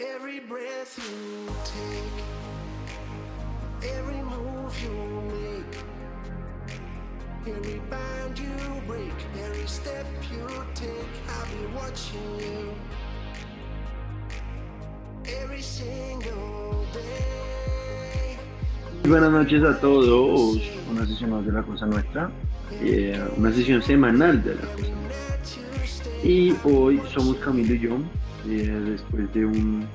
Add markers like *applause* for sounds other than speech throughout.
Every breath you take, every move you make, every bind you break, every step you take, I'll be watching you. Every single day. Buenas noches a todos, una sesión más de La Cosa Nuestra, eh, una sesión semanal de La Cosa Nuestra. Y hoy somos Camilo y yo, eh, después de un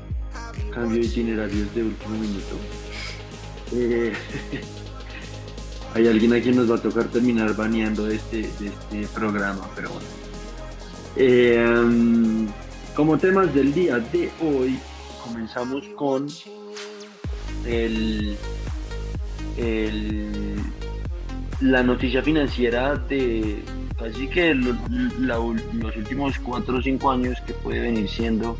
cambio de itinerarios de último minuto. Eh, *laughs* hay alguien a quien nos va a tocar terminar baneando de este, de este programa, pero bueno. Eh, como temas del día de hoy, comenzamos con el, el- la noticia financiera de casi que los últimos 4 o 5 años que puede venir siendo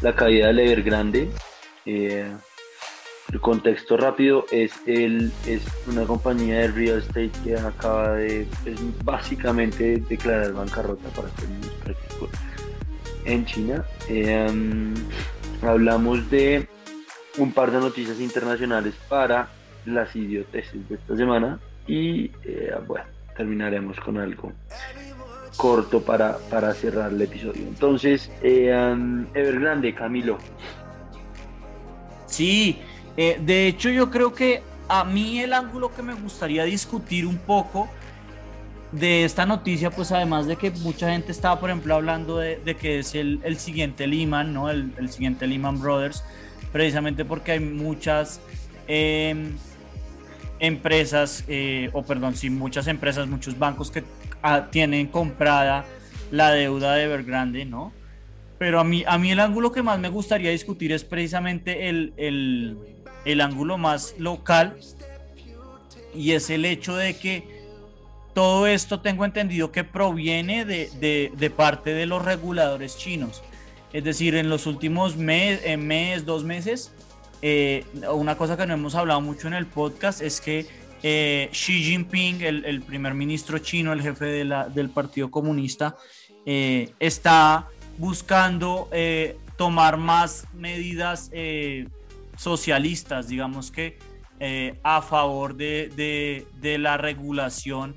la caída del Evergrande. Eh, el contexto rápido es, el, es una compañía de real estate que acaba de básicamente declarar bancarrota para términos prácticos en China. Eh, hablamos de un par de noticias internacionales para las idioteces de esta semana y eh, bueno, terminaremos con algo corto para, para cerrar el episodio. Entonces, eh, Evergrande, Camilo. Sí, eh, de hecho yo creo que a mí el ángulo que me gustaría discutir un poco de esta noticia, pues además de que mucha gente estaba, por ejemplo, hablando de, de que es el, el siguiente Lehman, ¿no? El, el siguiente Lehman Brothers, precisamente porque hay muchas em, empresas, eh, o perdón, sí, muchas empresas, muchos bancos que ah, tienen comprada la deuda de Evergrande, ¿no? Pero a mí, a mí el ángulo que más me gustaría discutir es precisamente el, el, el ángulo más local y es el hecho de que todo esto tengo entendido que proviene de, de, de parte de los reguladores chinos. Es decir, en los últimos mes, eh, mes dos meses, eh, una cosa que no hemos hablado mucho en el podcast es que eh, Xi Jinping, el, primer ministro chino, el jefe del Partido Comunista, eh, está buscando tomar más medidas socialistas, digamos que a favor de, de- la regulación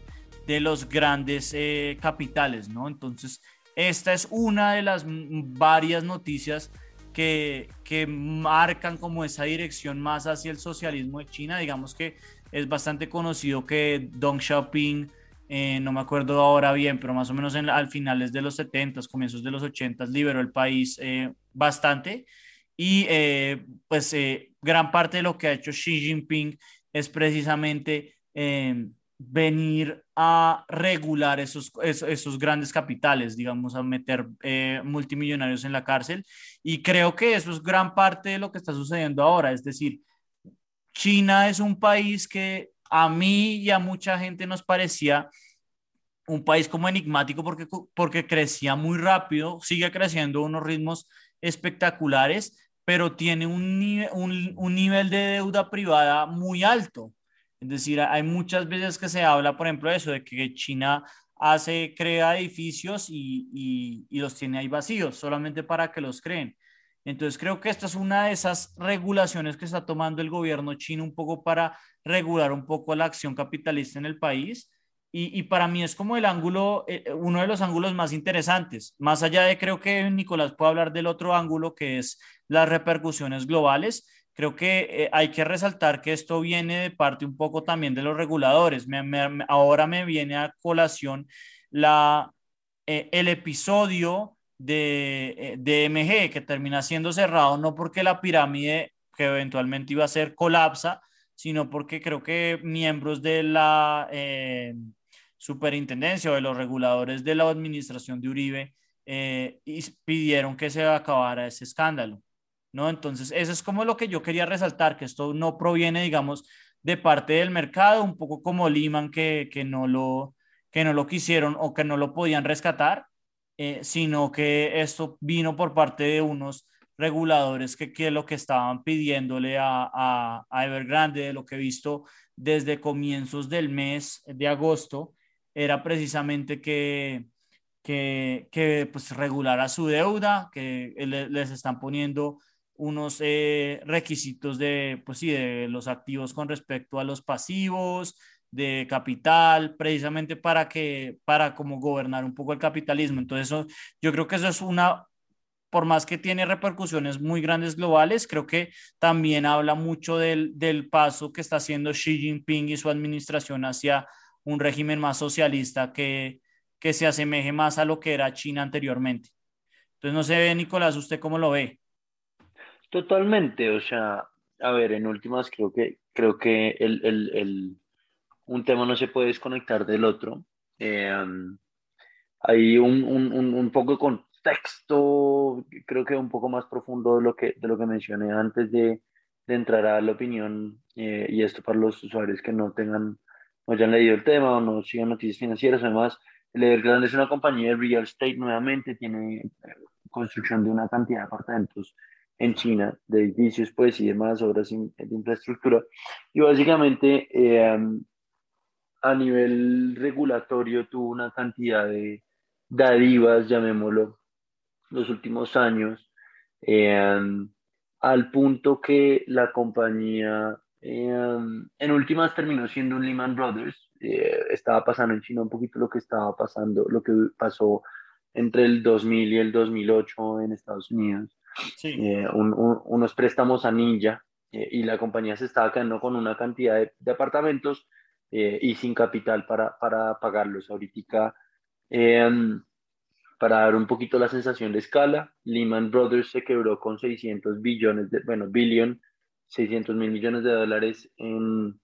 de los grandes capitales, ¿no? Entonces, esta es una de las varias noticias que, que marcan como esa dirección más hacia el socialismo de China. Digamos que es bastante conocido que Deng Xiaoping, eh, no me acuerdo ahora bien, pero más o menos en, al finales de los 70s, comienzos de los 80s, liberó el país eh, bastante. Y eh, pues eh, gran parte de lo que ha hecho Xi Jinping es precisamente eh, venir a regular esos, esos, grandes capitales, digamos, a meter eh, multimillonarios en la cárcel. Y creo que eso es gran parte de lo que está sucediendo ahora. Es decir, China es un país que a mí y a mucha gente nos parecía un país como enigmático porque, porque crecía muy rápido, sigue creciendo a unos ritmos espectaculares, pero tiene un, un, un nivel de deuda privada muy alto. Es decir, hay muchas veces que se habla, por ejemplo, de eso, de que China hace, crea edificios y, y, los tiene ahí vacíos, solamente para que los creen. Entonces creo que esta es una de esas regulaciones que está tomando el gobierno chino un poco para regular un poco la acción capitalista en el país. Y, y para mí es como el ángulo, eh, uno de los ángulos más interesantes, más allá de creo que Nicolás puede hablar del otro ángulo que es las repercusiones globales. Creo que eh, hay que resaltar que esto viene de parte un poco también de los reguladores. Ahora me viene a colación la, eh, el episodio de, eh, de MG que termina siendo cerrado no porque la pirámide que eventualmente iba a ser colapsa, sino porque creo que miembros de la superintendencia o de los reguladores de la administración de Uribe pidieron que se acabara ese escándalo. ¿No? Entonces, eso es como lo que yo quería resaltar, que esto no proviene, digamos, de parte del mercado, un poco como Lehman, que, que, no, lo, que no lo quisieron o que no lo podían rescatar, eh, sino que esto vino por parte de unos reguladores que, que lo que estaban pidiéndole a, a, a Evergrande, de lo que he visto desde comienzos del mes de agosto, era precisamente que, que, que pues regulara su deuda, que les están poniendo unos eh, requisitos de, pues sí, de los activos con respecto a los pasivos, de capital, precisamente para que, para como gobernar un poco el capitalismo. Entonces, eso, yo creo que eso es una, por más que tiene repercusiones muy grandes globales, creo que también habla mucho del, del paso que está haciendo Xi Jinping y su administración hacia un régimen más socialista que, que se asemeje más a lo que era China anteriormente. Entonces, no sé, Nicolás, ¿usted cómo lo ve? Totalmente, o sea, a ver, en últimas creo que, creo que el, el, el un tema no se puede desconectar del otro. Eh, hay un, un, un, poco de contexto, creo que un poco más profundo de lo que, de lo que mencioné antes de, de entrar a la opinión, eh, y esto para los usuarios que no tengan, no hayan leído el tema o no sigan noticias financieras. Además, el Evergrande es una compañía de real estate nuevamente, tiene eh, construcción de una cantidad de apartamentos en China, de edificios, pues, y demás obras de infraestructura. Y básicamente, eh, a nivel regulatorio, tuvo una cantidad de dadivas, llamémoslo, los últimos años, eh, al punto que la compañía, eh, en últimas, terminó siendo un Lehman Brothers. estaba pasando en China un poquito lo que estaba pasando, lo que pasó entre el 2000 y el 2008 en Estados Unidos eh, unos préstamos a Ninja eh, y la compañía se estaba quedando con una cantidad de, apartamentos eh, y sin capital para, para pagarlos. Ahorita, em, para dar un poquito la sensación de escala, Lehman Brothers se quebró con 600 billones, de, bueno, billion, 600 mil millones de dólares en,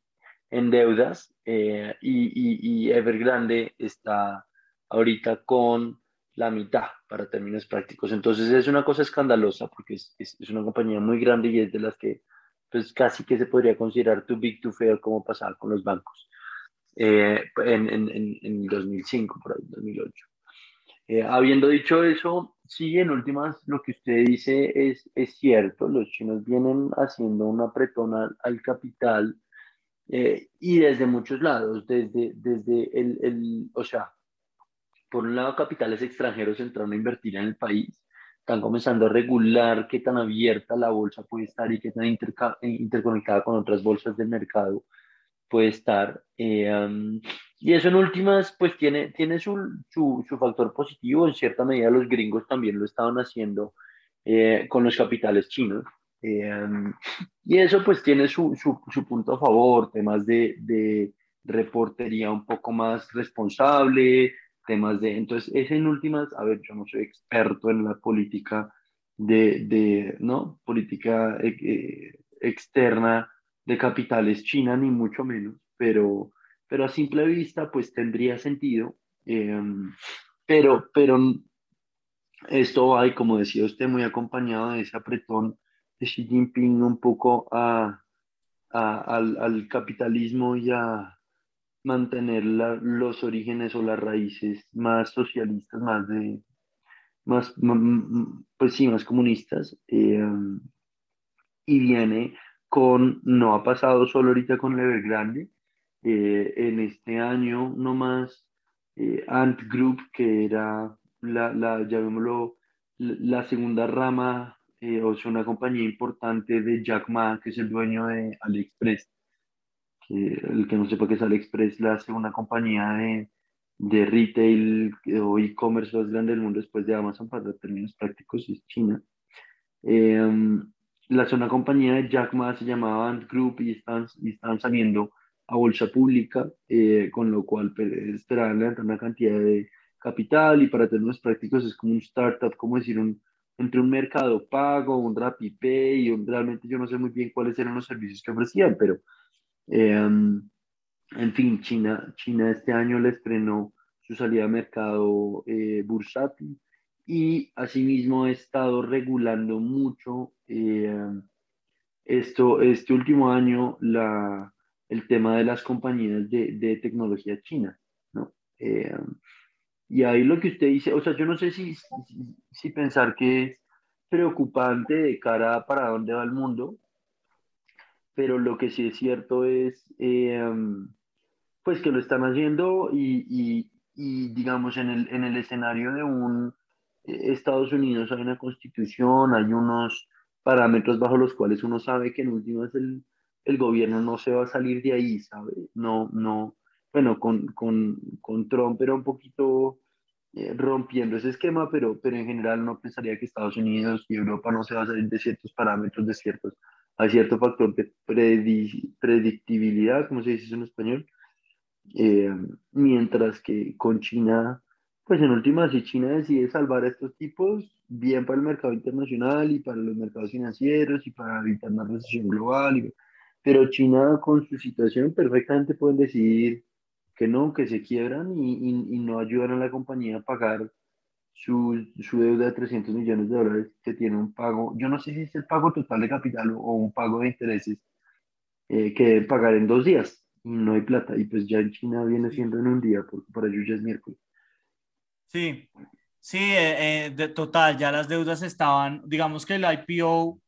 en deudas y, y, y Evergrande está ahorita con la mitad para términos prácticos. Entonces es una cosa escandalosa porque es, es, una compañía muy grande y es de las que pues casi que se podría considerar too big to fail como pasaba con los bancos eh, en, en, en, 2005, por ahí, 2008. Eh, habiendo dicho eso, sí, en últimas, lo que usted dice es, es cierto, los chinos vienen haciendo una apretón al, capital eh, y desde muchos lados, desde, desde el, el, o sea, por un lado, capitales extranjeros entraron a invertir en el país, están comenzando a regular qué tan abierta la bolsa puede estar y qué tan interconectada con otras bolsas del mercado puede estar. Eh, y eso en últimas, pues tiene, tiene su, su, su, factor positivo. En cierta medida los gringos también lo estaban haciendo eh, con los capitales chinos. Eh, y eso pues tiene su, su, punto a favor, temas de, de reportería un poco más responsable, temas de... Entonces, es en últimas, a ver, yo no soy experto en la política de, de ¿no? Política eh, eh, externa de capitales china, ni mucho menos, pero, pero a simple vista, pues tendría sentido. Em, pero, pero esto va, y como decía usted, muy acompañado de ese apretón de Xi Jinping un poco a, a al, al capitalismo y a, mantener los orígenes o las raíces más socialistas, más de, más, pues sí, más comunistas, eh, y viene con, no ha pasado solo ahorita con Lever Grande, eh, en este año nomás eh, Ant Group, que era la, la llamémoslo, la segunda rama, o sea, una compañía importante de Jack Ma, que es el dueño de AliExpress, el que no sepa qué es AliExpress, la segunda compañía de, de retail o e-commerce más grande del mundo después de Amazon para términos prácticos es China. Eh, la segunda compañía de Jack Ma se llamaba Ant Group y están, y están saliendo a bolsa pública, eh, con lo cual pues, esperaban levantar una cantidad de capital y para términos prácticos es como un startup, como decir, un, entre un mercado pago, un RappiPay y un, realmente yo no sé muy bien cuáles eran los servicios que ofrecían, pero en fin, China, China este año le estrenó su salida al mercado eh, bursátil y asimismo ha estado regulando mucho em, esto, este último año la, el tema de las compañías de, de tecnología china. ¿no? Em, y ahí lo que usted dice, o sea, yo no sé si, si, si pensar que es preocupante de cara a para dónde va el mundo, pero lo que sí es cierto es eh, pues que lo están haciendo y, y, digamos en el, en el, escenario de un eh, Estados Unidos hay una constitución, hay unos parámetros bajo los cuales uno sabe que en últimas el, el gobierno no se va a salir de ahí, ¿sabe? No, no, bueno, con, con, con Trump era un poquito eh, rompiendo ese esquema, pero, pero en general no pensaría que Estados Unidos y Europa no se va a salir de ciertos parámetros, de ciertos, hay cierto factor de predictibilidad, como se dice en español, eh, mientras que con China, pues en última, si China decide salvar a estos tipos, bien para el mercado internacional y para los mercados financieros y para evitar una recesión global, pero China con su situación perfectamente pueden decidir que no, que se quiebran y, y, no ayudan a la compañía a pagar su, su, deuda de 300 millones de dólares que tiene un pago, yo no sé si es el pago total de capital o, un pago de intereses eh, que deben pagar en dos días no hay plata y pues ya en China viene siendo en un día porque para ellos ya es miércoles. Sí, sí, eh, eh, de total, ya las deudas estaban, digamos que el IPO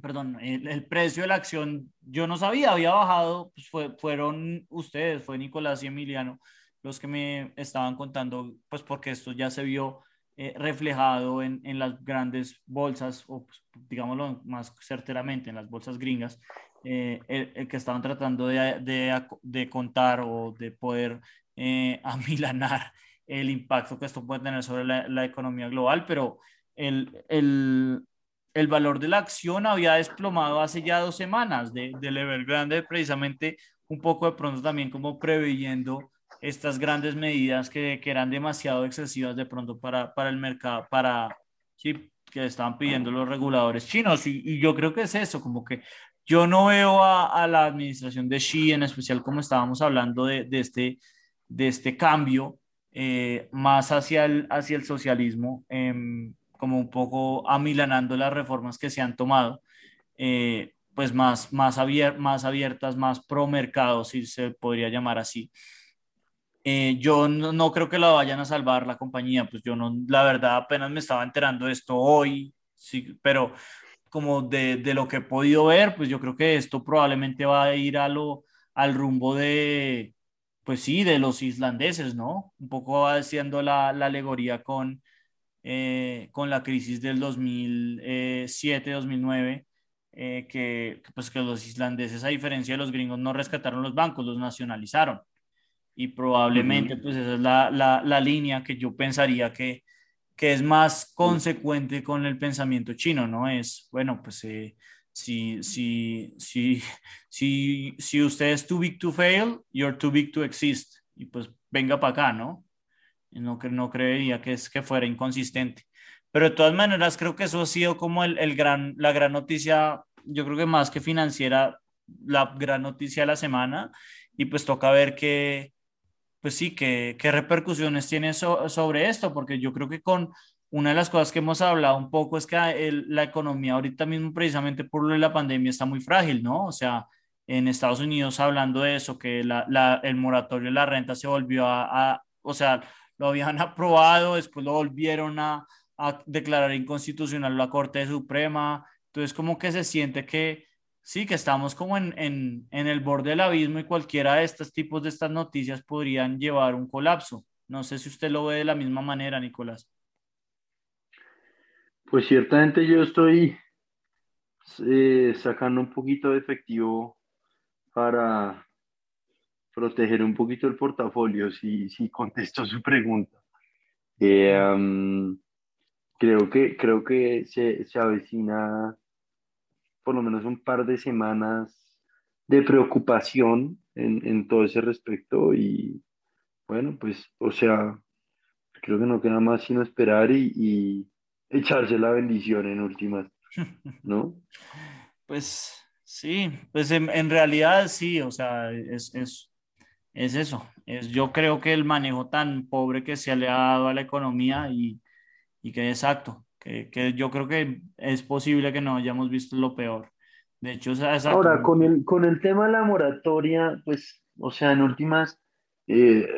perdón, el, precio de la acción, yo no sabía, había bajado, pues fue, fueron ustedes, fue Nicolás y Emiliano los que me estaban contando, pues porque esto ya se vio eh, reflejado en, en, las grandes bolsas, o pues, digámoslo más certeramente, en las bolsas gringas, eh, el, que estaban tratando de, de, contar o de poder eh, *laughs* amilanar el impacto que esto puede tener sobre la, economía global, pero el, el, el valor de la acción había desplomado hace ya dos semanas de, de Evergrande, precisamente un poco de pronto también como preveyendo estas grandes medidas que, que eran demasiado excesivas de pronto para, para el mercado, para, sí, que estaban pidiendo los reguladores chinos. Y, y yo creo que es eso, como que yo no veo a, a, la administración de Xi, en especial como estábamos hablando de, de este, de este cambio eh, más hacia el, hacia el socialismo. Eh, como un poco amilanando las reformas que se han tomado, eh, pues más, más, más abiertas, más pro mercado, si se podría llamar así. Eh, yo no, creo que la vayan a salvar la compañía, pues yo no, la verdad apenas me estaba enterando de esto hoy, sí, pero como de, de, lo que he podido ver, pues yo creo que esto probablemente va a ir a al rumbo de, pues sí, de los islandeses, ¿no? Un poco haciendo la, la alegoría con, eh, con la crisis del 2007-2009, eh, que, pues que los islandeses, a diferencia de los gringos, no rescataron los bancos, los nacionalizaron. Y probablemente, pues esa es la, la, la, línea que yo pensaría que, que es más consecuente con el pensamiento chino, ¿no? Es, bueno, pues eh, si, si, si, *laughs* si, si usted es too big to fail, you're too big to exist. Y pues venga para acá, ¿no? no, no creería que, es, que fuera inconsistente. Pero de todas maneras, creo que eso ha sido como el, el gran, la gran noticia, yo creo que más que financiera, la gran noticia de la semana. Y pues toca ver qué, pues sí, qué, qué repercusiones tiene sobre esto, porque yo creo que con una de las cosas que hemos hablado un poco es que la economía ahorita mismo, precisamente por lo de la pandemia, está muy frágil, ¿no? O sea, en Estados Unidos hablando de eso, que la, la, el moratorio de la renta se volvió a, a, o sea, lo habían *laughs* aprobado, después lo volvieron a, a declarar inconstitucional la Corte Suprema. Entonces, como que se siente que sí, que estamos como en, en, en, el borde del abismo y cualquiera de estos tipos de estas noticias podrían llevar un colapso. No sé si usted lo ve de la misma manera, Nicolás. Pues ciertamente yo estoy eh, sacando un poquito de efectivo para, proteger un poquito el portafolio, si, si contesto su pregunta. Eh, creo que, creo que se, se avecina por lo menos un par de semanas de preocupación en, todo ese respecto y bueno, pues, o sea, creo que no queda más sino esperar y, echarse la bendición en últimas, ¿no? *laughs* Pues sí, pues en, en realidad sí, o sea, es, es, es eso. Es, yo creo que el manejo tan pobre que se le ha dado a la economía y, y que exacto, que, que, yo creo que es posible que no hayamos visto lo peor. De hecho, ahora con el, con el tema de la moratoria, pues, o sea, en últimas, eh,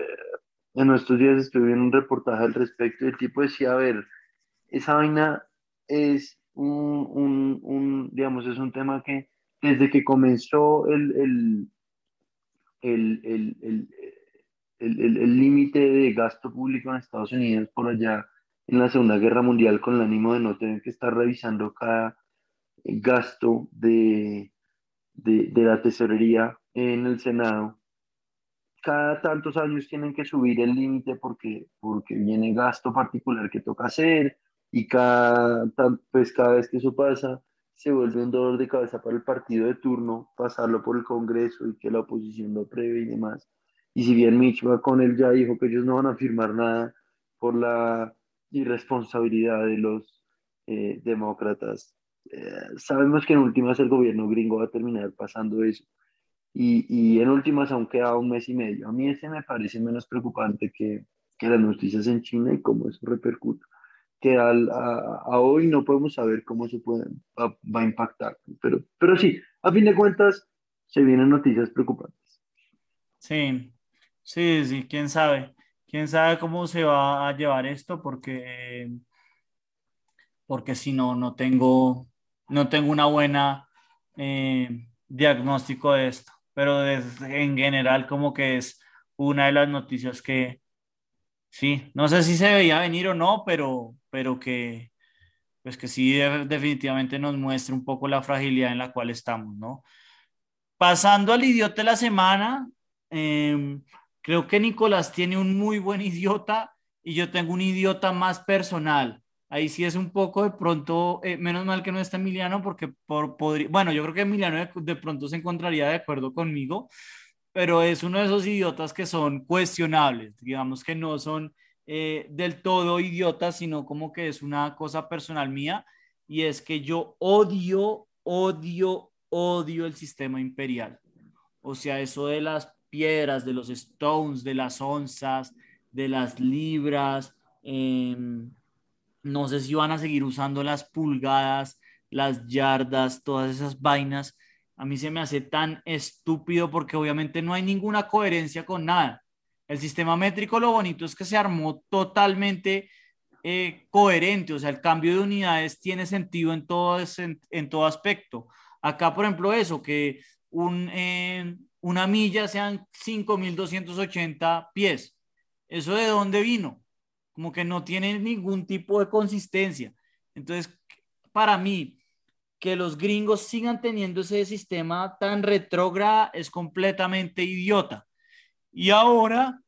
en nuestros días estuve viendo un reportaje al respecto y el tipo decía, a ver, esa vaina es un, un, un digamos, es un tema que desde que comenzó el, el el, el, el, el límite de gasto público en Estados Unidos por allá en la Segunda Guerra Mundial con el ánimo de no tener que estar revisando cada gasto de, de, de la tesorería en el Senado, cada tantos años tienen que subir el límite porque, porque viene gasto particular que toca hacer y cada, pues cada vez que eso pasa se vuelve un dolor de cabeza para el partido de turno pasarlo por el Congreso y que la oposición lo apruebe y demás. Y si bien Mitch McConnell ya dijo que ellos no van a firmar nada por la irresponsabilidad de los eh, demócratas, eh, sabemos que en últimas el gobierno gringo va a terminar pasando eso. Y, y, en últimas aún queda un mes y medio. A mí ese me parece menos preocupante que, que las noticias en China y cómo eso repercute. Que al, a, a, hoy no podemos saber cómo se puede, va, va, a impactar. Pero, pero sí, a fin de cuentas, se vienen noticias preocupantes. Sí, sí, sí, quién sabe. Quién sabe cómo se va a llevar esto, porque, porque si no, no tengo, no tengo una buena eh, diagnóstico de esto pero en general como que es una de las noticias que, sí, no sé si se veía venir o no, pero, pero que, pues que sí definitivamente nos muestra un poco la fragilidad en la cual estamos, ¿no? Pasando al idiota de la semana, em, creo que Nicolás tiene un muy buen idiota y yo tengo un idiota más personal ahí sí es un poco de pronto, eh, menos mal que no está Emiliano, porque por, podría, bueno, yo creo que Emiliano de, pronto se encontraría de acuerdo conmigo, pero es uno de esos idiotas que son cuestionables, digamos que no son eh, del todo idiotas, sino como que es una cosa personal mía, y es que yo odio, odio, odio el sistema imperial. O sea, eso de las piedras, de los stones, de las onzas, de las libras, eh, no sé si van a seguir usando las pulgadas, las yardas, todas esas vainas. A mí se me hace tan estúpido porque obviamente no hay ninguna coherencia con nada. El sistema métrico lo bonito es que se armó totalmente eh, coherente, o sea, el cambio de unidades tiene sentido en todo, en, todo aspecto. Acá, por ejemplo, eso, que un, eh, una milla sean 5.280 pies. ¿Eso de dónde vino? como que no tiene ningún tipo de consistencia. Entonces, para mí, que los gringos sigan teniendo ese sistema tan retrógrado es completamente idiota. Y ahora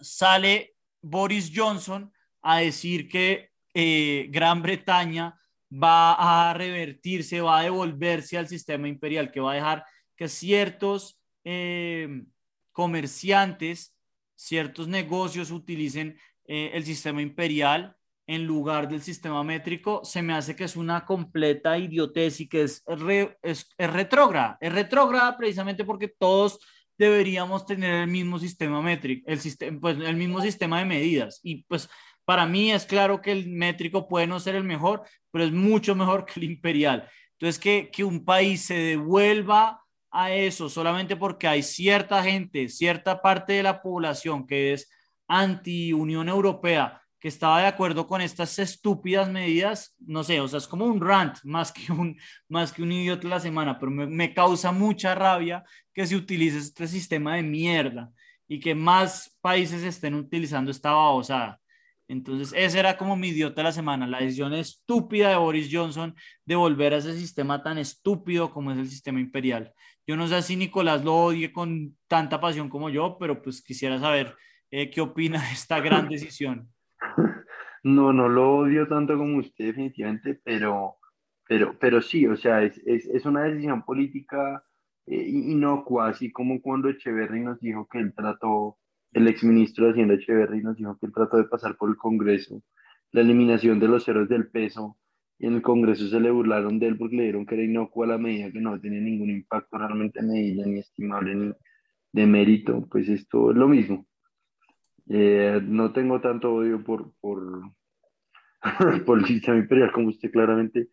sale Boris Johnson a decir que eh, Gran Bretaña va a revertirse, va a devolverse al sistema imperial, que va a dejar que ciertos eh, comerciantes ciertos negocios utilicen eh, el sistema imperial en lugar del sistema métrico, se me hace que es una completa idiotez y que es, es, retrógrada. Es retrógrada precisamente porque todos deberíamos tener el mismo sistema métrico, el, pues, mismo sistema de medidas. Y pues para mí es claro que el métrico puede no ser el mejor, pero es mucho mejor que el imperial. Entonces, que un país se devuelva a eso solamente porque hay cierta gente, cierta parte de la población que es anti-Unión Europea, que estaba de acuerdo con estas estúpidas medidas, no sé, o sea, es como un rant *laughs* más que un, más que un idiota de la semana, pero me, me causa mucha rabia que se utilice este sistema de mierda y que más países estén utilizando esta babosada. Entonces, ese era como mi idiota de la semana, la decisión estúpida de Boris Johnson de volver a ese sistema tan estúpido como es el sistema imperial. Yo no sé si Nicolás lo odie con tanta pasión como yo, pero pues quisiera saber eh, qué opina de esta gran *laughs* decisión. No, no lo odio tanto como usted definitivamente, pero, pero, pero sí, o sea, es, es, es una decisión política eh, inocua, así como cuando Echeverry nos dijo que él trató el exministro de Hacienda Echeverry nos dijo que él trató de pasar por el Congreso la eliminación de los ceros del peso y en el Congreso se le burlaron de él porque le dieron que era inocua la medida, que no tenía ningún impacto realmente medida, ni estimable, ni de mérito, pues esto es lo mismo. Eh, no tengo tanto odio por, por, *laughs* por el sistema imperial como usted claramente,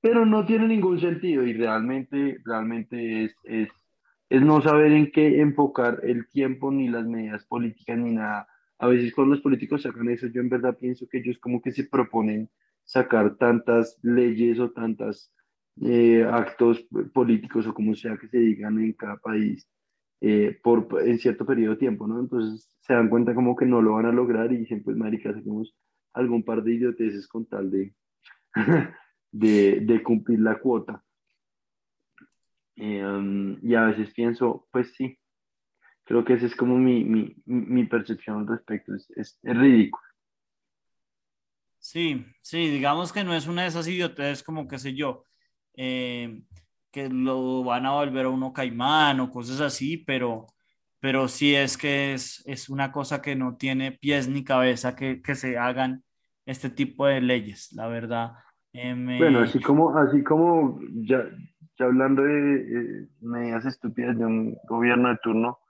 pero no tiene ningún sentido y realmente, realmente es, es es no saber en qué enfocar el tiempo, ni las medidas políticas, ni nada. A veces cuando los políticos sacan eso, yo en verdad pienso que ellos como que se proponen sacar tantas leyes o tantos eh, actos políticos o como sea que se digan en cada país eh, por, en cierto periodo de tiempo, ¿no? Entonces se dan cuenta como que no lo van a lograr y dicen, pues marica, hacemos algún par de idioteces con tal de, *laughs* de, de cumplir la cuota. Eh, y a veces pienso, pues sí, creo que esa es como mi, mi, mi percepción al respecto, es, es, es, ridículo. Sí, sí, digamos que no es una de esas idioteces como, qué sé yo, eh, que lo van a volver a uno caimán o cosas así, pero, pero sí es que es, es una cosa que no tiene pies ni cabeza que, que se hagan este tipo de leyes, la verdad. Eh, Bueno, así como, así como ya, ya hablando de eh, medidas estúpidas de un gobierno de turno,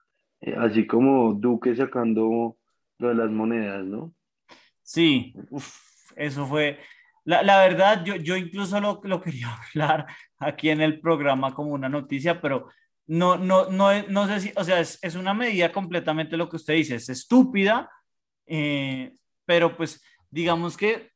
así como Duque sacando lo de las monedas, ¿no? Sí, uf, eso fue, la, la, verdad, yo, yo incluso lo, lo quería *laughs* hablar aquí en el programa como una noticia, pero no, no, no, no sé si, o sea, es, es una medida completamente lo que usted dice, es estúpida, eh, pero pues digamos que,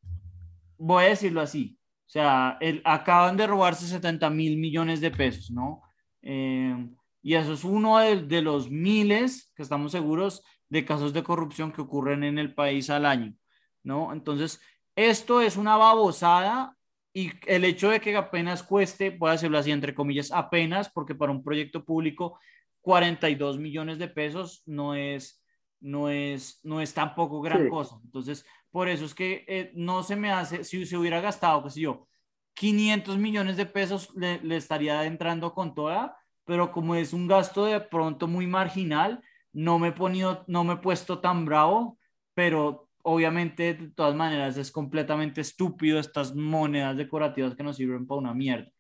voy a decirlo así, o sea, el, acaban de robarse 70 mil millones de pesos, ¿no? Eh, y eso es uno de, de, los miles, que estamos seguros, de casos de corrupción que ocurren en el país al año, ¿no? Entonces, esto es una babosada y el hecho de que apenas cueste, voy a decirlo así, entre comillas, apenas, porque para un proyecto público 42 millones de pesos no es, no es, no es tampoco gran sí. cosa. Entonces, por eso es que eh, no se me hace, si se hubiera gastado, sé yo, 500 millones de pesos le, le, estaría entrando con toda, pero como es un gasto de pronto muy marginal, no me he ponido, no me he puesto tan bravo, pero obviamente de todas maneras es completamente estúpido estas monedas decorativas que nos sirven para una mierda.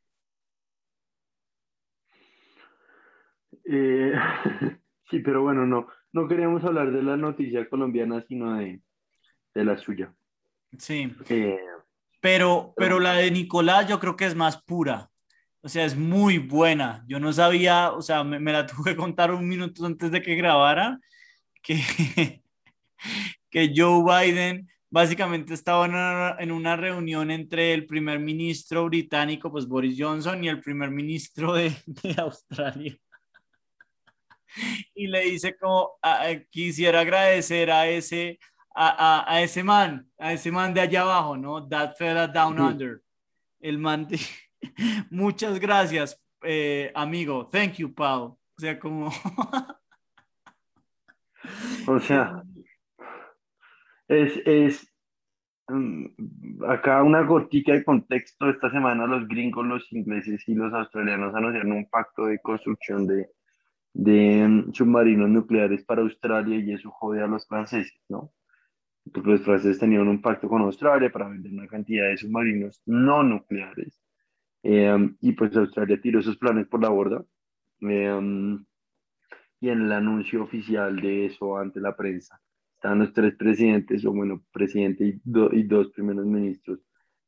Eh, *laughs* sí, pero bueno, no, no queríamos hablar de la noticia colombiana, sino de, de la suya. Sí. Eh, pero, pero la de Nicolás yo creo que es más pura. O sea, es muy buena. Yo no sabía, o sea, me, me la *laughs* tuve que contar un minuto antes de que grabara, que, que Joe Biden básicamente estaba en una, en una, reunión entre el primer ministro británico, pues Boris Johnson, y el primer ministro de, *laughs* de Australia. Y le dice como, a, a, quisiera agradecer a ese a, a, ese man, a ese man de allá abajo, ¿no? That fella down sí. under. El man de... *laughs* Muchas gracias, eh, amigo. Thank you, pal. O sea, como... *laughs* o sea, es, es um, acá una gotica de contexto. Esta semana los gringos, los ingleses y los australianos anunciaron un pacto de construcción de, de um, submarinos nucleares para Australia y eso jode a los franceses, ¿no? porque los franceses tenían un pacto con Australia para vender una cantidad de submarinos no nucleares. Eh, y pues Australia tiró esos planes por la borda. Eh, y en el anuncio oficial de eso ante la prensa, estaban los tres presidentes, o bueno, presidente y, do, y dos primeros ministros,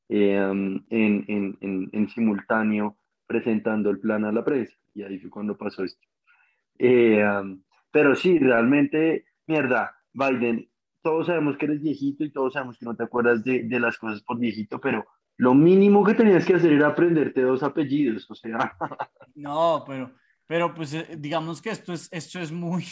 eh, en, en, en, en, simultáneo presentando el plan a la prensa. Y ahí fue cuando pasó esto. pero sí, realmente, mierda, Biden todos sabemos que eres viejito y todos sabemos que no te acuerdas de, de, las cosas por viejito, pero lo mínimo que tenías que hacer era aprenderte dos apellidos, o sea. No, pero, pero pues eh, digamos que esto es, esto es muy,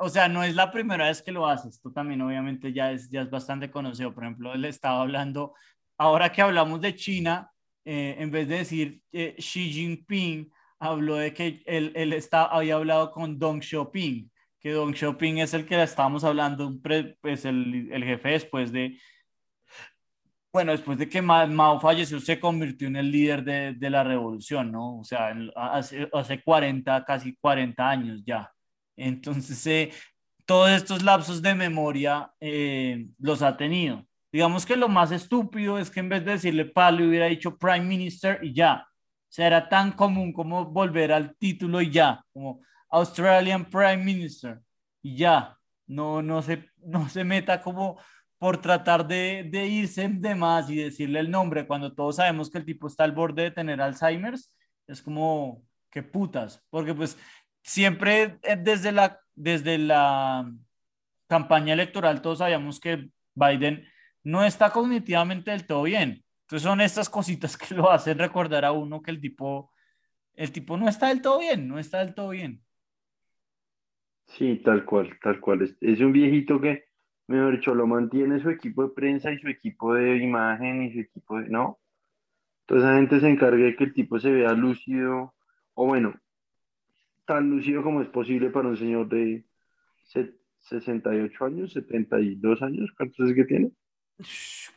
o sea, no es la primera vez que lo haces, esto también obviamente ya es, ya es bastante conocido, por ejemplo, él estaba hablando, ahora que hablamos de China, eh, en vez de decir eh, Xi Jinping, habló de que él, él está, había hablado con Deng Xiaoping, que Deng Xiaoping es el que estábamos hablando, pues el, el jefe después de, bueno, después de que Mao falleció, se convirtió en el líder de, de la revolución, ¿no? O sea, hace, hace 40, casi 40 años ya. Entonces, eh, todos estos lapsos de memoria eh, los ha tenido. Digamos que lo más estúpido es que en vez de decirle Palo hubiera dicho Prime Minister y ya. O sea, era tan común como volver al título y ya, como Australian Prime Minister y ya, no, no, se, no se meta como por tratar de, de, irse de más y decirle el nombre cuando todos sabemos que el tipo está al borde de tener Alzheimer's, es como, qué putas, porque pues siempre eh, desde la, desde la campaña electoral todos sabíamos que Biden no está cognitivamente del todo bien. Entonces son estas cositas que lo hacen recordar a uno que el tipo, el tipo no está del todo bien, no está del todo bien. Sí, tal cual, tal cual. Es, es, un viejito que, mejor dicho, lo mantiene su equipo de prensa y su equipo de imagen y su equipo de... ¿No? Entonces esa gente se encargue de que el tipo se vea lúcido, o bueno, tan lúcido como es posible para un señor de 68 años, 72 años, ¿cuántos es que tiene?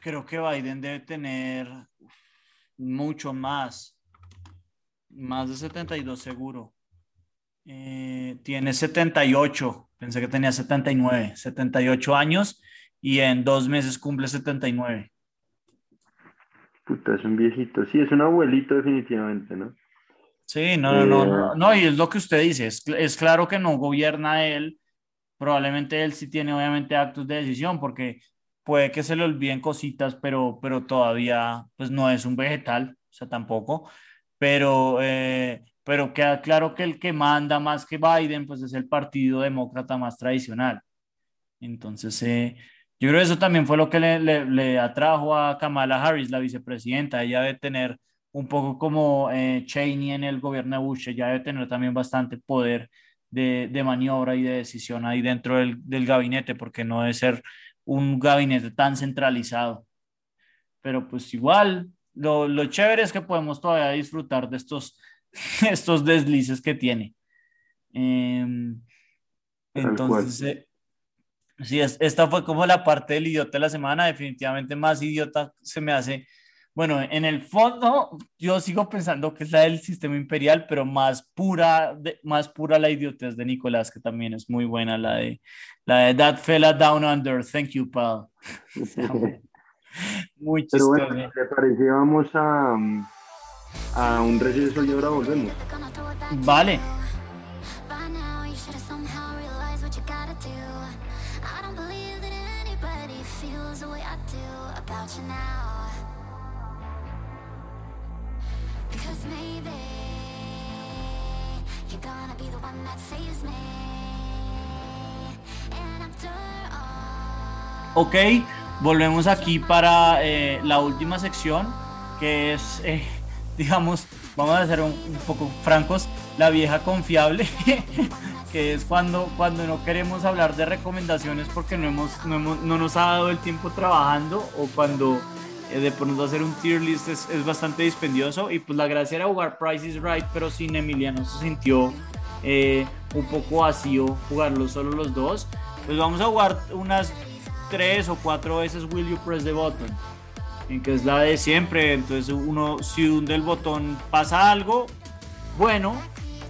Creo que Biden debe tener mucho más, más de 72 seguro. Eh, tiene 78, pensé que tenía 79, 78 años y en dos meses cumple 79. Puta, es un viejito, sí, es un abuelito definitivamente, ¿no? Sí, no, no, no, no, no, y es lo que usted dice, es, claro que no gobierna él, probablemente él sí tiene obviamente actos de decisión, porque puede que se le olviden cositas, pero, pero todavía pues no es un vegetal, o sea, tampoco, pero, eh, pero queda claro que el que manda más que Biden pues es el partido demócrata más tradicional. Entonces, eh, yo creo que eso también fue lo que le, atrajo a Kamala Harris, la vicepresidenta, ella debe tener un poco como eh, Cheney en el gobierno de Bush, ya debe tener también bastante poder de, de maniobra y de decisión ahí dentro del, del, gabinete, porque no debe ser un gabinete tan centralizado. Pero pues igual, lo, lo chévere es que podemos todavía disfrutar de estos, *laughs* estos deslices que tiene. Eh, entonces, eh, sí, esta fue como la parte del idiota de la semana, definitivamente más idiota se me hace bueno, en el fondo yo sigo pensando que es la del sistema imperial, pero más pura, de, más pura la idiotez de Nicolás, que también es muy buena, la de, la de That Fella Down Under, thank you, pal. *laughs* muy chistoso. Pero bueno, ¿te parece? Vamos a, a un receso y ahora volvemos. Vale. Ok, volvemos aquí para eh, la última sección, que es, eh, *laughs* digamos, vamos a ser un, un, poco francos, la vieja confiable, *laughs* que es cuando, cuando no queremos hablar de recomendaciones porque no, hemos, no, hemos, no nos ha dado el tiempo trabajando o cuando de pronto hacer un tier list es, es, bastante dispendioso y pues la gracia era jugar Price is Right, pero sin Emiliano se sintió eh, un poco vacío jugarlo solo los dos. Pues vamos a jugar unas tres o cuatro veces Will You Press the Button, en que es la de siempre. Entonces uno si hunde el botón pasa algo bueno,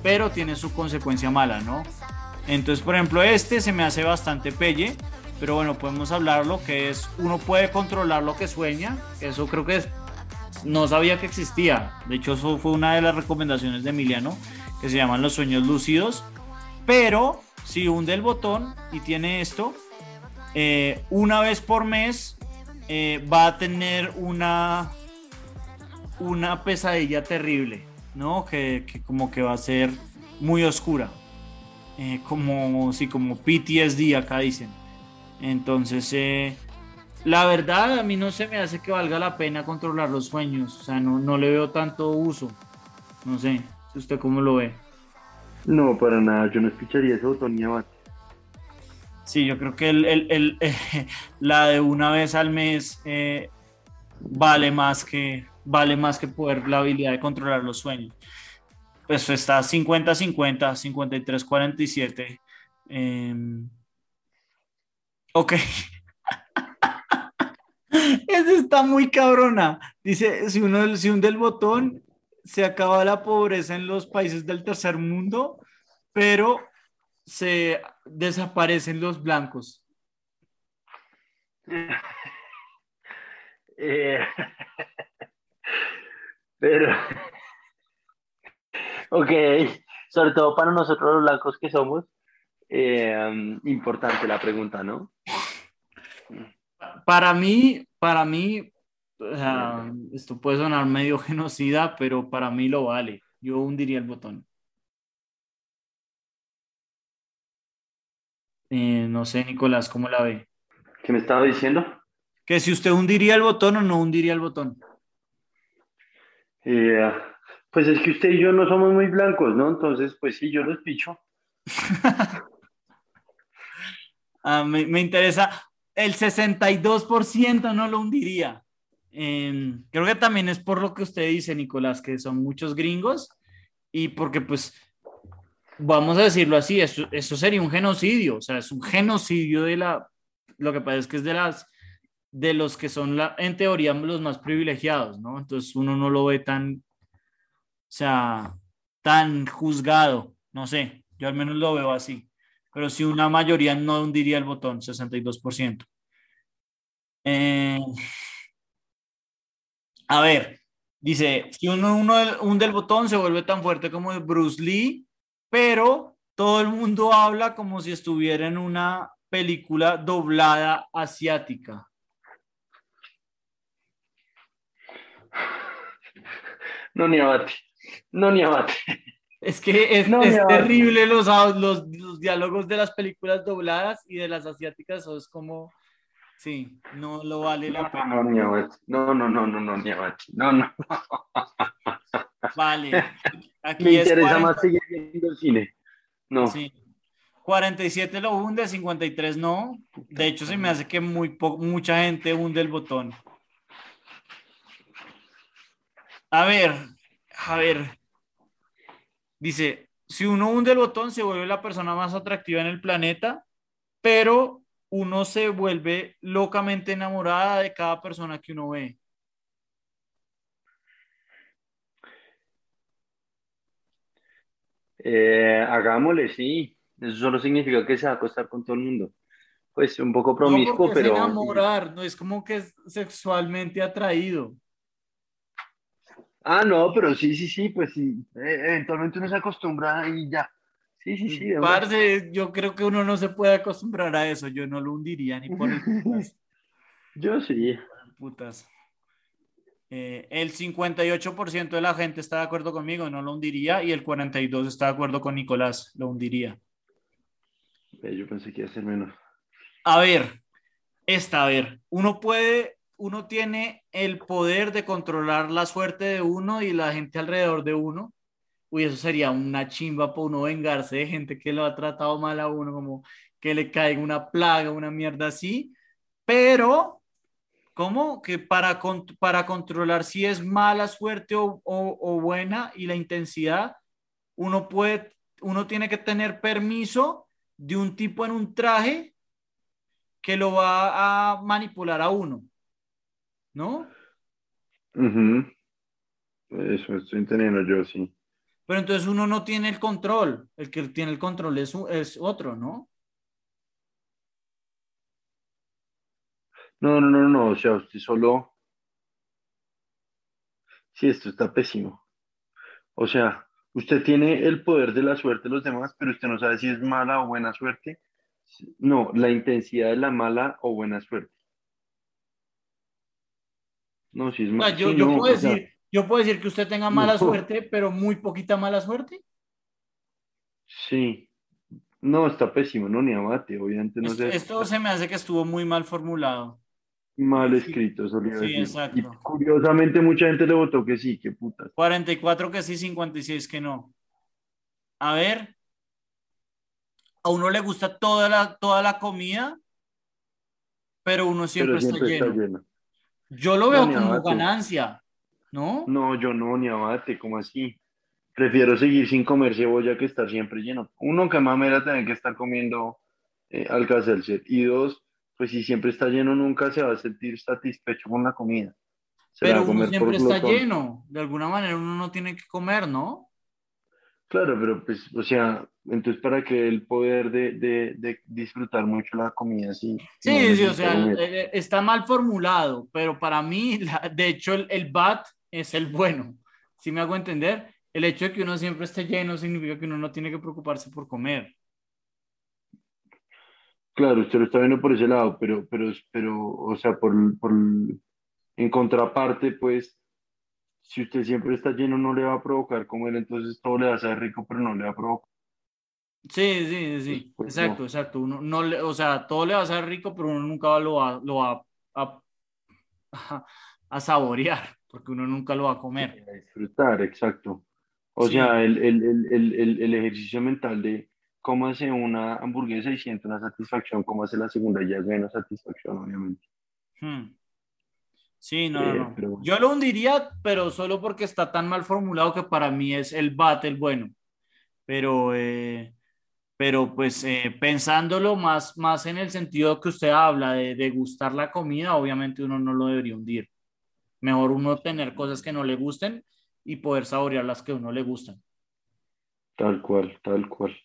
pero tiene su consecuencia mala, ¿no? Entonces, por ejemplo, este se me hace bastante pelle, pero bueno, podemos hablarlo, que es uno puede controlar lo que sueña, eso creo que es, no sabía que existía, de hecho eso fue una de las recomendaciones de Emiliano, que se llaman los sueños lúcidos, pero si hunde el botón y tiene esto, eh, una vez por mes eh, va a tener una, una pesadilla terrible, ¿no? Que, que, como que va a ser muy oscura, eh, como, como PTSD acá dicen. Entonces, eh, la verdad a mí no se me hace que valga la pena controlar los sueños, o sea, no, no le veo tanto uso, no sé, ¿usted cómo lo ve? No, para nada, yo no escucharía botón ni abate. Sí, yo creo que el, el, el eh, *laughs* la de una vez al mes eh, vale más que vale más que poder la habilidad de controlar los sueños. Pues está 50-50, 53-47. Eh, ok. Esa está muy cabrona. Dice, si uno si hunde el botón, se acaba la pobreza en los países del tercer mundo, pero se desaparecen los blancos? *laughs* Eh, pero, ok, sobre todo para nosotros los blancos que somos, eh, importante la pregunta, ¿no? Para mí, para mí, esto puede sonar medio genocida, pero para mí lo vale. Yo hundiría el botón. Eh, no sé, Nicolás, ¿cómo la ve? ¿Qué me estaba diciendo? Que si usted hundiría el botón o no hundiría el botón. Eh, pues es que usted y yo no somos muy blancos, ¿no? Entonces, pues sí, yo los picho. *laughs* ah, me, me, interesa. El 62% no lo hundiría. Eh, creo que también es por lo que usted dice, Nicolás, que son muchos gringos y porque pues, vamos a decirlo así, eso, eso sería un genocidio, o sea, es un genocidio de la, lo que pasa es que es de las, de los que son la, en teoría los más privilegiados, ¿no? Entonces uno no lo ve tan, o sea, tan juzgado, no sé, yo al menos lo veo así, pero si una mayoría no hundiría el botón, 62%. Eh, a ver, dice, si uno, uno hunde el botón se vuelve tan fuerte como Bruce Lee, pero todo el mundo habla como si estuviera en una película doblada asiática. No, ni abate. No, ni abate. Es que es, No, es terrible los, los, los diálogos de las películas dobladas y de las asiáticas, eso es como, sí, no lo vale la No, pena. no. No, no, no, no, no, abate. No, no. Vale, *laughs* aquí Me es interesa 40 más seguir viendo el cine. No. Sí. 47 lo hunde, 53 no. De hecho, se me hace que muy po- mucha gente hunde el botón. A ver, a ver. Dice, si uno hunde el botón, se vuelve la persona más atractiva en el planeta, pero uno se vuelve locamente enamorada de cada persona que uno ve. Eh, hagámosle, sí. Eso solo significa que se va a acostar con todo el mundo. Pues un poco No promiscuo, es pero. enamorar, no es como que es sexualmente atraído. Ah, no, pero sí, sí, sí, pues sí. Eh, eventualmente uno se acostumbra y ya. Sí, sí, sí. Parce, yo creo que uno no se puede acostumbrar a eso. Yo no lo hundiría ni por el *laughs* putas. Yo sí. putas. Eh, el 58% de la gente está de acuerdo conmigo, no lo hundiría, y el 42% está de acuerdo con Nicolás, lo hundiría. Eh, Yo pensé que iba a ser menos. A ver, esta, a ver, uno puede, uno tiene el poder de controlar la suerte de uno y la gente alrededor de uno. Uy, eso sería una chimba para uno vengarse de gente que lo ha tratado mal a uno, como que le caiga una plaga, una mierda así. Pero, ¿cómo? Que para, para controlar si es mala suerte o, o- o buena y la intensidad, uno puede, uno tiene que tener permiso de un tipo en un traje que lo va a manipular a uno, ¿no? Ujú. Eso estoy entendiendo yo, sí. Pero entonces uno no tiene el control, el que tiene el control es, es otro, ¿no? No, no, no, no, o sea, usted solo. Sí, esto está pésimo. O sea, usted tiene el poder de la suerte de los demás, pero usted no sabe si es mala o buena suerte. No, la intensidad de la mala o buena suerte. No, si es O sea, mala. yo, sí, yo no, puedo sea, decir, yo puedo decir que usted tenga *laughs* mala No. suerte, pero muy poquita mala suerte. sí. No, está pésimo, no, ni abate, obviamente no esto, sé. esto se me hace que estuvo muy mal formulado. Mal escrito, eso Sí, exacto. Y curiosamente mucha gente le votó que sí, qué putas. 44 que sí, 56 que no. A ver, a uno le gusta toda la, toda la comida, pero uno siempre, pero siempre está, está lleno. Yo lo veo No, como ganancia, ¿no? No, yo no, ni abate, como así? Prefiero seguir sin comer cebolla que estar siempre lleno. Uno, que mamera tener que estar comiendo eh, Alka-Seltzer. Y dos, pues si siempre está lleno, nunca se va a sentir satisfecho con la comida. Se Pero uno siempre está lleno. De alguna manera uno no tiene que comer, ¿no? Claro, pero pues, o sea, entonces para que el poder de, de, de disfrutar mucho la comida, sí. Sí, no sí, o sea, eh, está mal formulado, pero para mí, la- de hecho, el, el bad es el bueno. Si me hago entender, el hecho de que uno siempre esté lleno significa que uno no tiene que preocuparse por comer. Claro, usted lo está viendo por ese lado, pero, pero, pero, o sea, por, por, en contraparte, pues, si usted siempre está lleno, no le va a provocar comer, entonces todo le va a ser rico, pero no le va a provocar. Sí, sí, sí, Pues, exacto, no. exacto. Uno no le, o sea, todo le va a ser rico, pero uno nunca lo va, lo va a, a, a saborear, porque uno nunca lo va a comer. a disfrutar, exacto. O Sí. sea, el, el, el, el, el, el ejercicio mental de cómo hace una hamburguesa y siente una satisfacción, cómo hace la segunda, ya es menos satisfacción, obviamente. Hmm. Sí, no, Eh, no. bueno. Yo lo hundiría, pero solo porque está tan mal formulado que para mí es el bate el bueno. Pero, eh, pero pues eh, pensándolo más, más en el sentido que usted habla de, de gustar la comida, obviamente uno no lo debería hundir. Mejor uno tener cosas que no le gusten y poder saborear las que a uno le gustan. Tal cual, tal cual.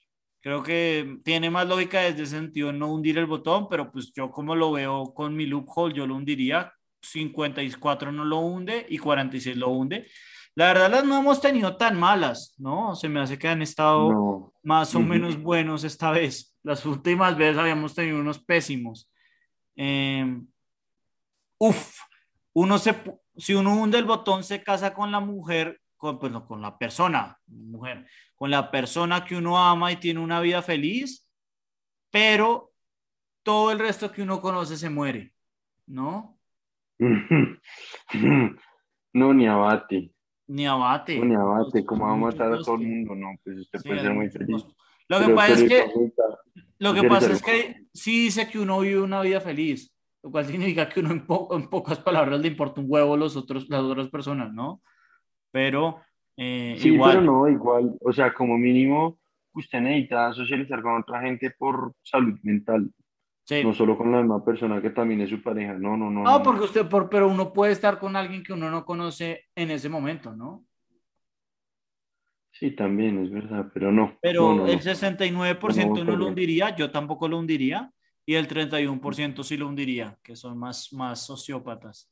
Creo que tiene más lógica desde ese sentido no hundir el botón, pero pues yo como lo veo con mi loophole, yo lo hundiría. 54 no lo hunde y 46 lo hunde. La verdad las no hemos tenido tan malas, ¿no? Se me hace que han estado No, más o menos buenos esta vez. Las últimas veces habíamos tenido unos pésimos. Eh, uf, uno se, si uno hunde el botón, se casa con la mujer, con, pues no, con la persona, mujer, con la persona que uno ama y tiene una vida feliz, pero todo el resto que uno conoce se muere, ¿no? *laughs* no, ni abate. Ni abate. No, ni abate. ¿Cómo va a matar a todo el mundo? No, pues usted Sí, puede ser muy feliz. Lo que pasa es que Lo que ¿Quieres pasa es que sí dice que uno vive una vida feliz, lo cual *laughs* significa que uno en, po- en pocas palabras le importa un huevo los otros, las otras personas, ¿no? Pero eh, Sí, igual, pero no, igual, o sea, como mínimo, usted necesita socializar con otra gente por salud mental, sí. no solo con la misma persona que también es su pareja, no, no, no. No, no. porque usted, por, pero uno puede estar con alguien que uno no conoce en ese momento, ¿no? Sí, también, es verdad, pero no. Pero no, no, el no. 69% No, lo hundiría, yo tampoco lo hundiría, y el 31% sí lo hundiría, que son más, más sociópatas.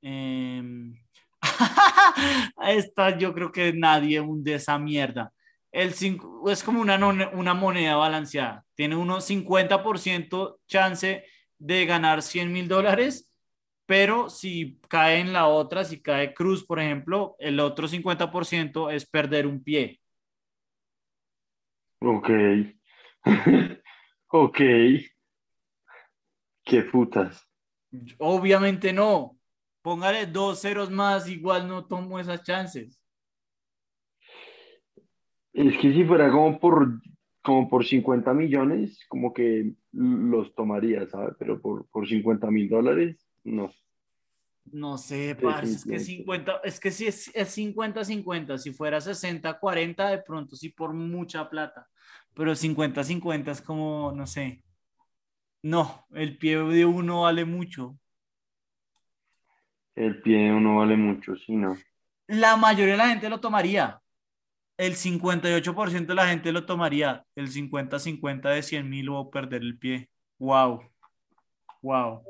Em, *laughs* Esta yo creo que nadie hunde esa mierda. El cinco, es como una, una moneda balanceada. Tiene unos 50% chance de ganar 100 mil dólares, pero si cae en la otra, si cae cruz, por ejemplo, el otro 50% es perder un pie. Ok. *laughs* ok. Qué putas. Obviamente no. Póngale dos ceros más, igual no tomo esas chances. Es que si fuera como por, como por 50 millones, como que los tomaría, ¿sabes? Pero por, por 50 mil dólares, no. No sé, parce, es que Definitivamente. 50, es que si es, es 50-50, si fuera 60-40, de pronto sí por mucha plata, pero 50-50 es como, no sé, no, el pie de uno vale mucho. El pie de uno vale mucho, sí, no. La mayoría de la gente lo tomaría, el 58% de la gente lo tomaría, el 50-50 de 100 mil o perder el pie. Wow, wow.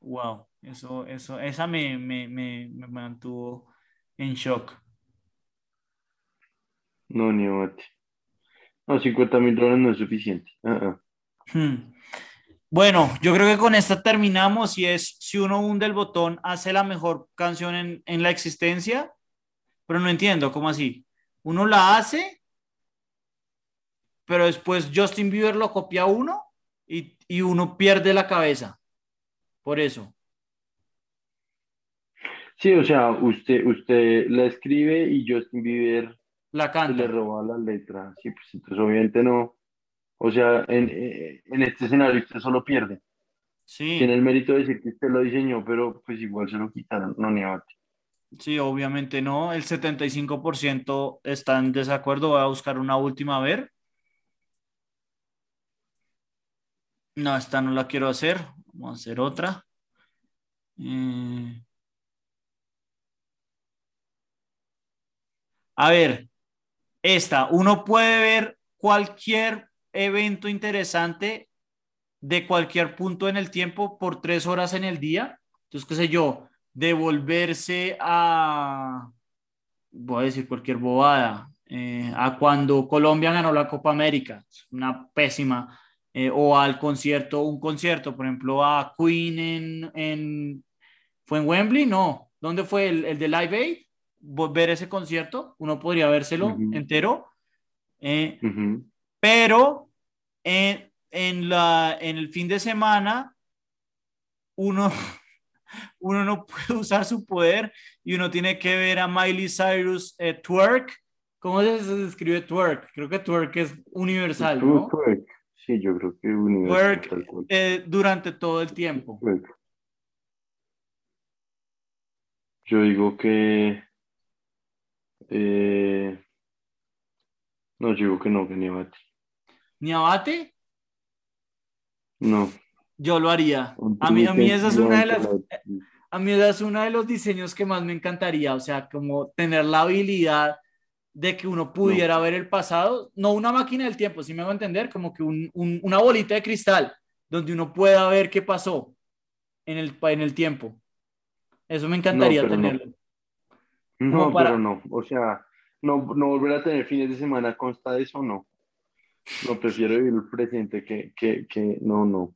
Wow, eso, eso, esa me, me, me, me mantuvo en shock. No, ni abate. No, 50 mil dólares no es suficiente. Ah. Hmm. Bueno, yo creo que con esta terminamos y es, si uno hunde el botón, hace la mejor canción en, en la existencia, pero no entiendo, ¿cómo así? Uno la hace, pero después Justin Bieber lo copia a uno y, y uno pierde la cabeza. Por eso. Sí, o sea, usted, usted la escribe y Justin Bieber La canta. le roba la letra. Sí, pues entonces obviamente no. O sea, en, en este escenario usted solo pierde. Sí. Tiene el mérito de decir que usted lo diseñó, pero pues igual se lo quitaron. No, ni abate. Sí, obviamente no. El 75% está en desacuerdo. Voy a buscar una última a ver. No, esta no la quiero hacer. Vamos a hacer otra. Eh, A ver, esta. Uno puede ver cualquier evento interesante de cualquier punto en el tiempo por tres horas en el día. Entonces, qué sé yo, devolverse a, voy a decir cualquier bobada, eh, a cuando Colombia ganó la Copa América, una pésima, eh, o al concierto, un concierto, por ejemplo, a Queen en, en ¿fue en Wembley? No, ¿dónde fue el, el de Live Aid? Ver ese concierto, uno podría vérselo Ujú. entero, eh, Ujú. pero en, en, la, en el fin de semana uno, *laughs* uno no puede *laughs* usar su poder y uno tiene que ver a Miley Cyrus eh, twerk. ¿Cómo se se escribe twerk? Creo que twerk es universal, ¿no? Twerk. Sí, yo creo que universal, Twerk eh, durante todo el tiempo. Twerk. Yo digo que. eh, no, yo digo que no, que ni abate. ¿Ni abate? No. Yo lo haría. A mí, a mí esa es una de las, a mí esa es uno de los diseños que más me encantaría, o sea, como tener la habilidad de que uno pudiera ver el pasado, no una máquina del tiempo, si me hago entender, como que un- un- una bolita de cristal donde uno pueda ver qué pasó en el, en el tiempo. Eso me encantaría no. tenerlo. No, Como para- pero no. O sea, no, no volver a tener fines de semana consta de eso, no. No, prefiero vivir el presente que, que, que no, no.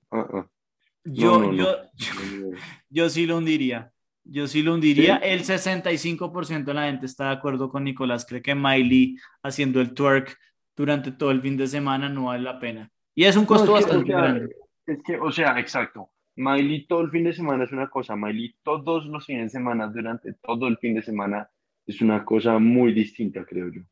Yo, no, yo, no. *laughs* yo sí lo hundiría. Yo sí lo hundiría. ¿Sí? El 65% de la gente está de acuerdo con Nicolás. Cree que Miley haciendo el twerk durante todo el fin de semana no vale la pena. Y es un costo No, es que, bastante o sea, grande. Es que, o sea, exacto. Miley todo el fin de semana es una cosa, Miley todos los fines de semana, durante todo el fin de semana, es una cosa muy distinta, creo yo.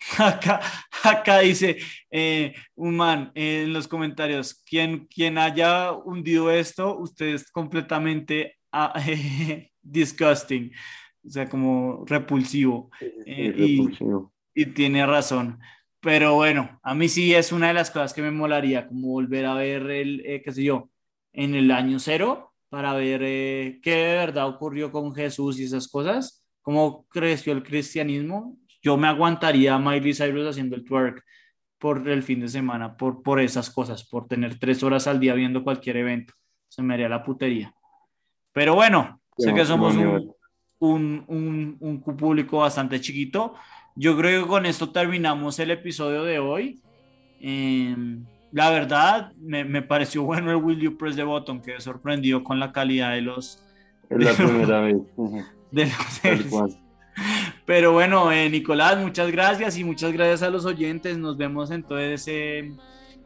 *laughs* Acá, acá dice eh, un man eh, en los comentarios, quien, quien haya hundido esto, usted es completamente ah, *laughs* disgusting, o sea, como repulsivo. Eh, Es y- repulsivo. Y tiene razón. Pero bueno, a mí sí es una de las cosas que me molaría, como volver a ver el, eh, qué sé yo, en el año cero, para ver eh, qué de verdad ocurrió con Jesús y esas cosas, cómo creció el cristianismo. Yo me aguantaría a Miley Cyrus haciendo el twerk por el fin de semana, por, por esas cosas, por tener tres horas al día viendo cualquier evento. Se me haría la putería. Pero bueno, sé que somos no, un, un, un, un público bastante chiquito. Yo creo que con esto terminamos el episodio de hoy. Eh, la verdad, me, me pareció bueno el Will You Press the Button, que sorprendió con la calidad de los, Es la primera vez. Ujú, de los. Pero bueno, eh, Nicolás, muchas gracias y muchas gracias a los oyentes. Nos vemos entonces eh,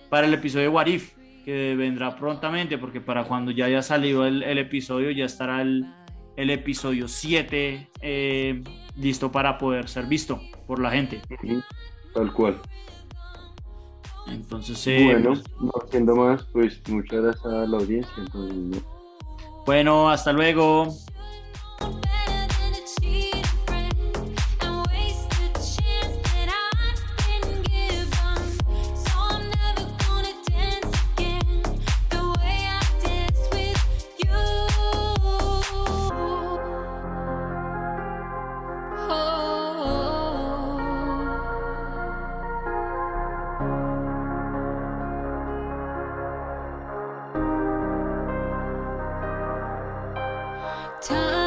para el episodio de Warif, que vendrá prontamente, porque para cuando ya haya salido el, el episodio, ya estará el, el episodio 7 eh, listo para poder ser visto por la gente. Tal cual. Entonces, eh, Bueno, no siendo más, pues muchas gracias a la audiencia. entonces, ¿no? bueno, hasta luego. Time